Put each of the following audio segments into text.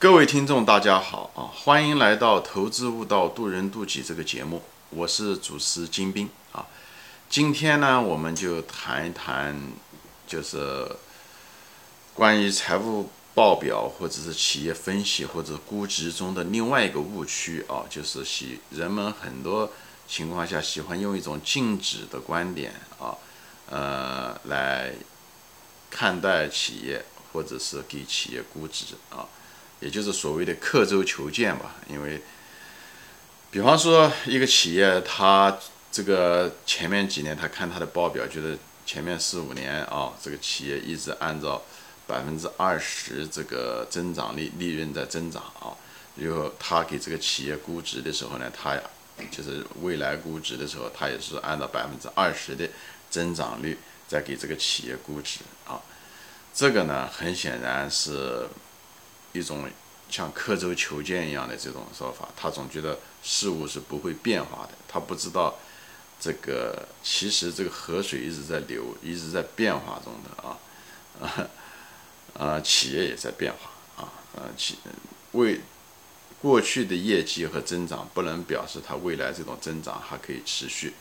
各位听众，大家好啊！欢迎来到《投资悟道，渡人渡己》这个节目，我是主持金兵啊。今天呢，我们就谈一谈，就是关于财务报表或者是企业分析或者估值中的另外一个误区啊，就是喜人们很多情况下喜欢用一种静止的观点啊，呃，来看待企业或者是给企业估值啊。也就是所谓的刻舟求剑吧，因为，比方说一个企业，它这个前面几年，他看他的报表，觉得前面四五年啊，这个企业一直按照百分之二十这个增长率利润在增长啊，然后他给这个企业估值的时候呢，他就是未来估值的时候，他也是按照百分之二十的增长率在给这个企业估值啊，这个呢，很显然是。一种像刻舟求剑一样的这种说法，他总觉得事物是不会变化的，他不知道这个其实这个河水一直在流，一直在变化中的啊啊，企业也在变化啊啊，企为过去的业绩和增长不能表示它未来这种增长还可以持续，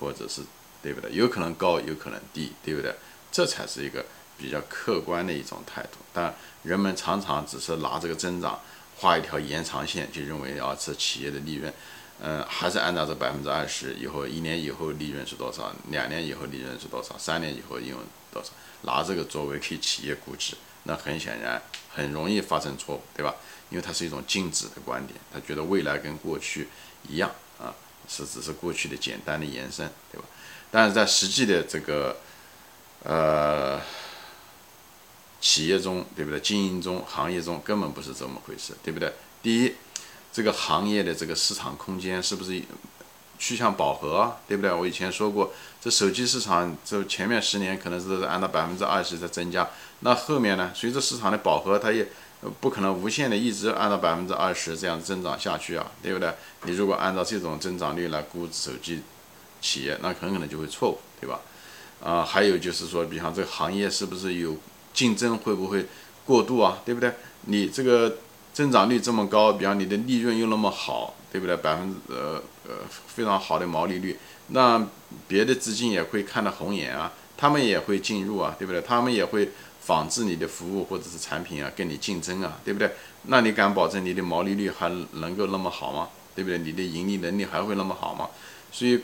或者是对不对？有可能高，有可能低，对不对？这才是一个。比较客观的一种态度，但人们常常只是拿这个增长画一条延长线，就认为啊，这企业的利润，嗯，还是按照这百分之二十，以后一年以后利润是多少，两年以后利润是多少，三年以后利润多少，拿这个作为给企业估值，那很显然很容易发生错误，对吧？因为它是一种静止的观点，他觉得未来跟过去一样啊，是只是过去的简单的延伸，对吧？但是在实际的这个，呃。企业中，对不对？经营中，行业中根本不是这么回事，对不对？第一，这个行业的这个市场空间是不是趋向饱和，对不对？我以前说过，这手机市场，这前面十年可能是按照百分之二十在增加，那后面呢？随着市场的饱和，它也不可能无限的一直按照百分之二十这样增长下去啊，对不对？你如果按照这种增长率来估手机企业，那很可能就会错误，对吧？啊，还有就是说，比方这个行业是不是有？竞争会不会过度啊？对不对？你这个增长率这么高，比方你的利润又那么好，对不对？百分之呃呃非常好的毛利率，那别的资金也会看得红眼啊，他们也会进入啊，对不对？他们也会仿制你的服务或者是产品啊，跟你竞争啊，对不对？那你敢保证你的毛利率还能够那么好吗？对不对？你的盈利能力还会那么好吗？所以。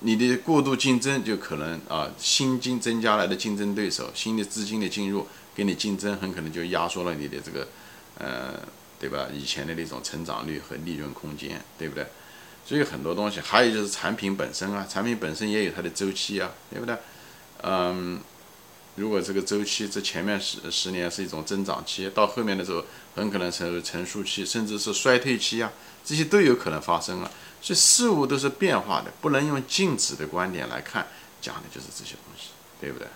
你的过度竞争就可能啊，新金增加来的竞争对手，新的资金的进入跟你竞争，很可能就压缩了你的这个，呃，对吧？以前的那种成长率和利润空间，对不对？所以很多东西，还有就是产品本身啊，产品本身也有它的周期啊，对不对？嗯，如果这个周期这前面十十年是一种增长期，到后面的时候很可能成为成熟期，甚至是衰退期啊，这些都有可能发生啊。所以事物都是变化的，不能用静止的观点来看，讲的就是这些东西，对不对？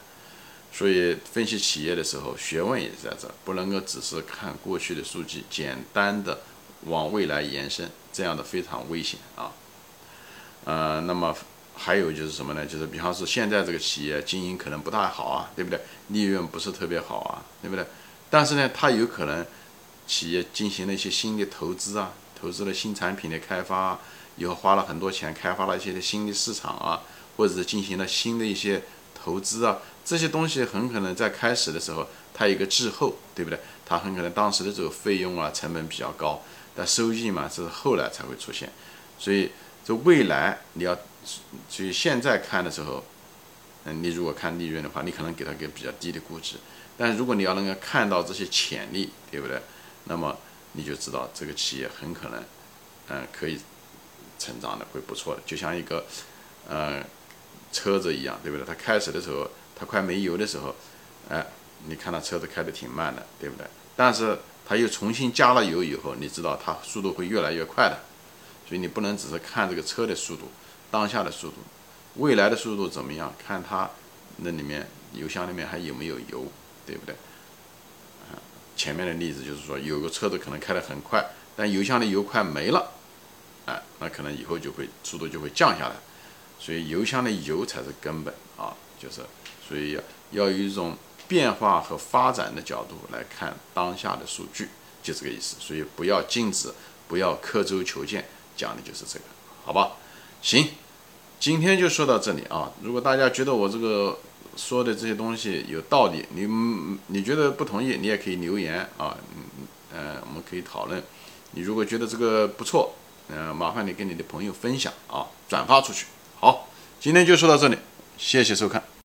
所以分析企业的时候，学问也在这，不能够只是看过去的数据，简单的往未来延伸，这样的非常危险啊。呃，那么还有就是什么呢？就是比方说现在这个企业经营可能不太好啊，对不对？利润不是特别好啊，对不对？但是呢，它有可能企业进行了一些新的投资啊，投资了新产品的开发。以后花了很多钱开发了一些新的市场啊，或者是进行了新的一些投资啊，这些东西很可能在开始的时候它有一个滞后，对不对？它很可能当时的这个费用啊成本比较高，但收益嘛是后来才会出现。所以这未来你要，所以现在看的时候，嗯，你如果看利润的话，你可能给它个比较低的估值，但是如果你要能够看到这些潜力，对不对？那么你就知道这个企业很可能，嗯，可以。成长的会不错的，就像一个，呃，车子一样，对不对？它开始的时候，它快没油的时候，哎，你看它车子开的挺慢的，对不对？但是它又重新加了油以后，你知道它速度会越来越快的。所以你不能只是看这个车的速度，当下的速度，未来的速度怎么样？看它那里面油箱里面还有没有油，对不对？啊，前面的例子就是说，有个车子可能开得很快，但油箱的油快没了。哎，那可能以后就会速度就会降下来，所以油箱的油才是根本啊，就是所以要要有一种变化和发展的角度来看当下的数据，就这个意思。所以不要禁止，不要刻舟求剑，讲的就是这个，好吧？行，今天就说到这里啊。如果大家觉得我这个说的这些东西有道理，你你觉得不同意，你也可以留言啊，嗯呃，我们可以讨论。你如果觉得这个不错，嗯，麻烦你跟你的朋友分享啊，转发出去。好，今天就说到这里，谢谢收看。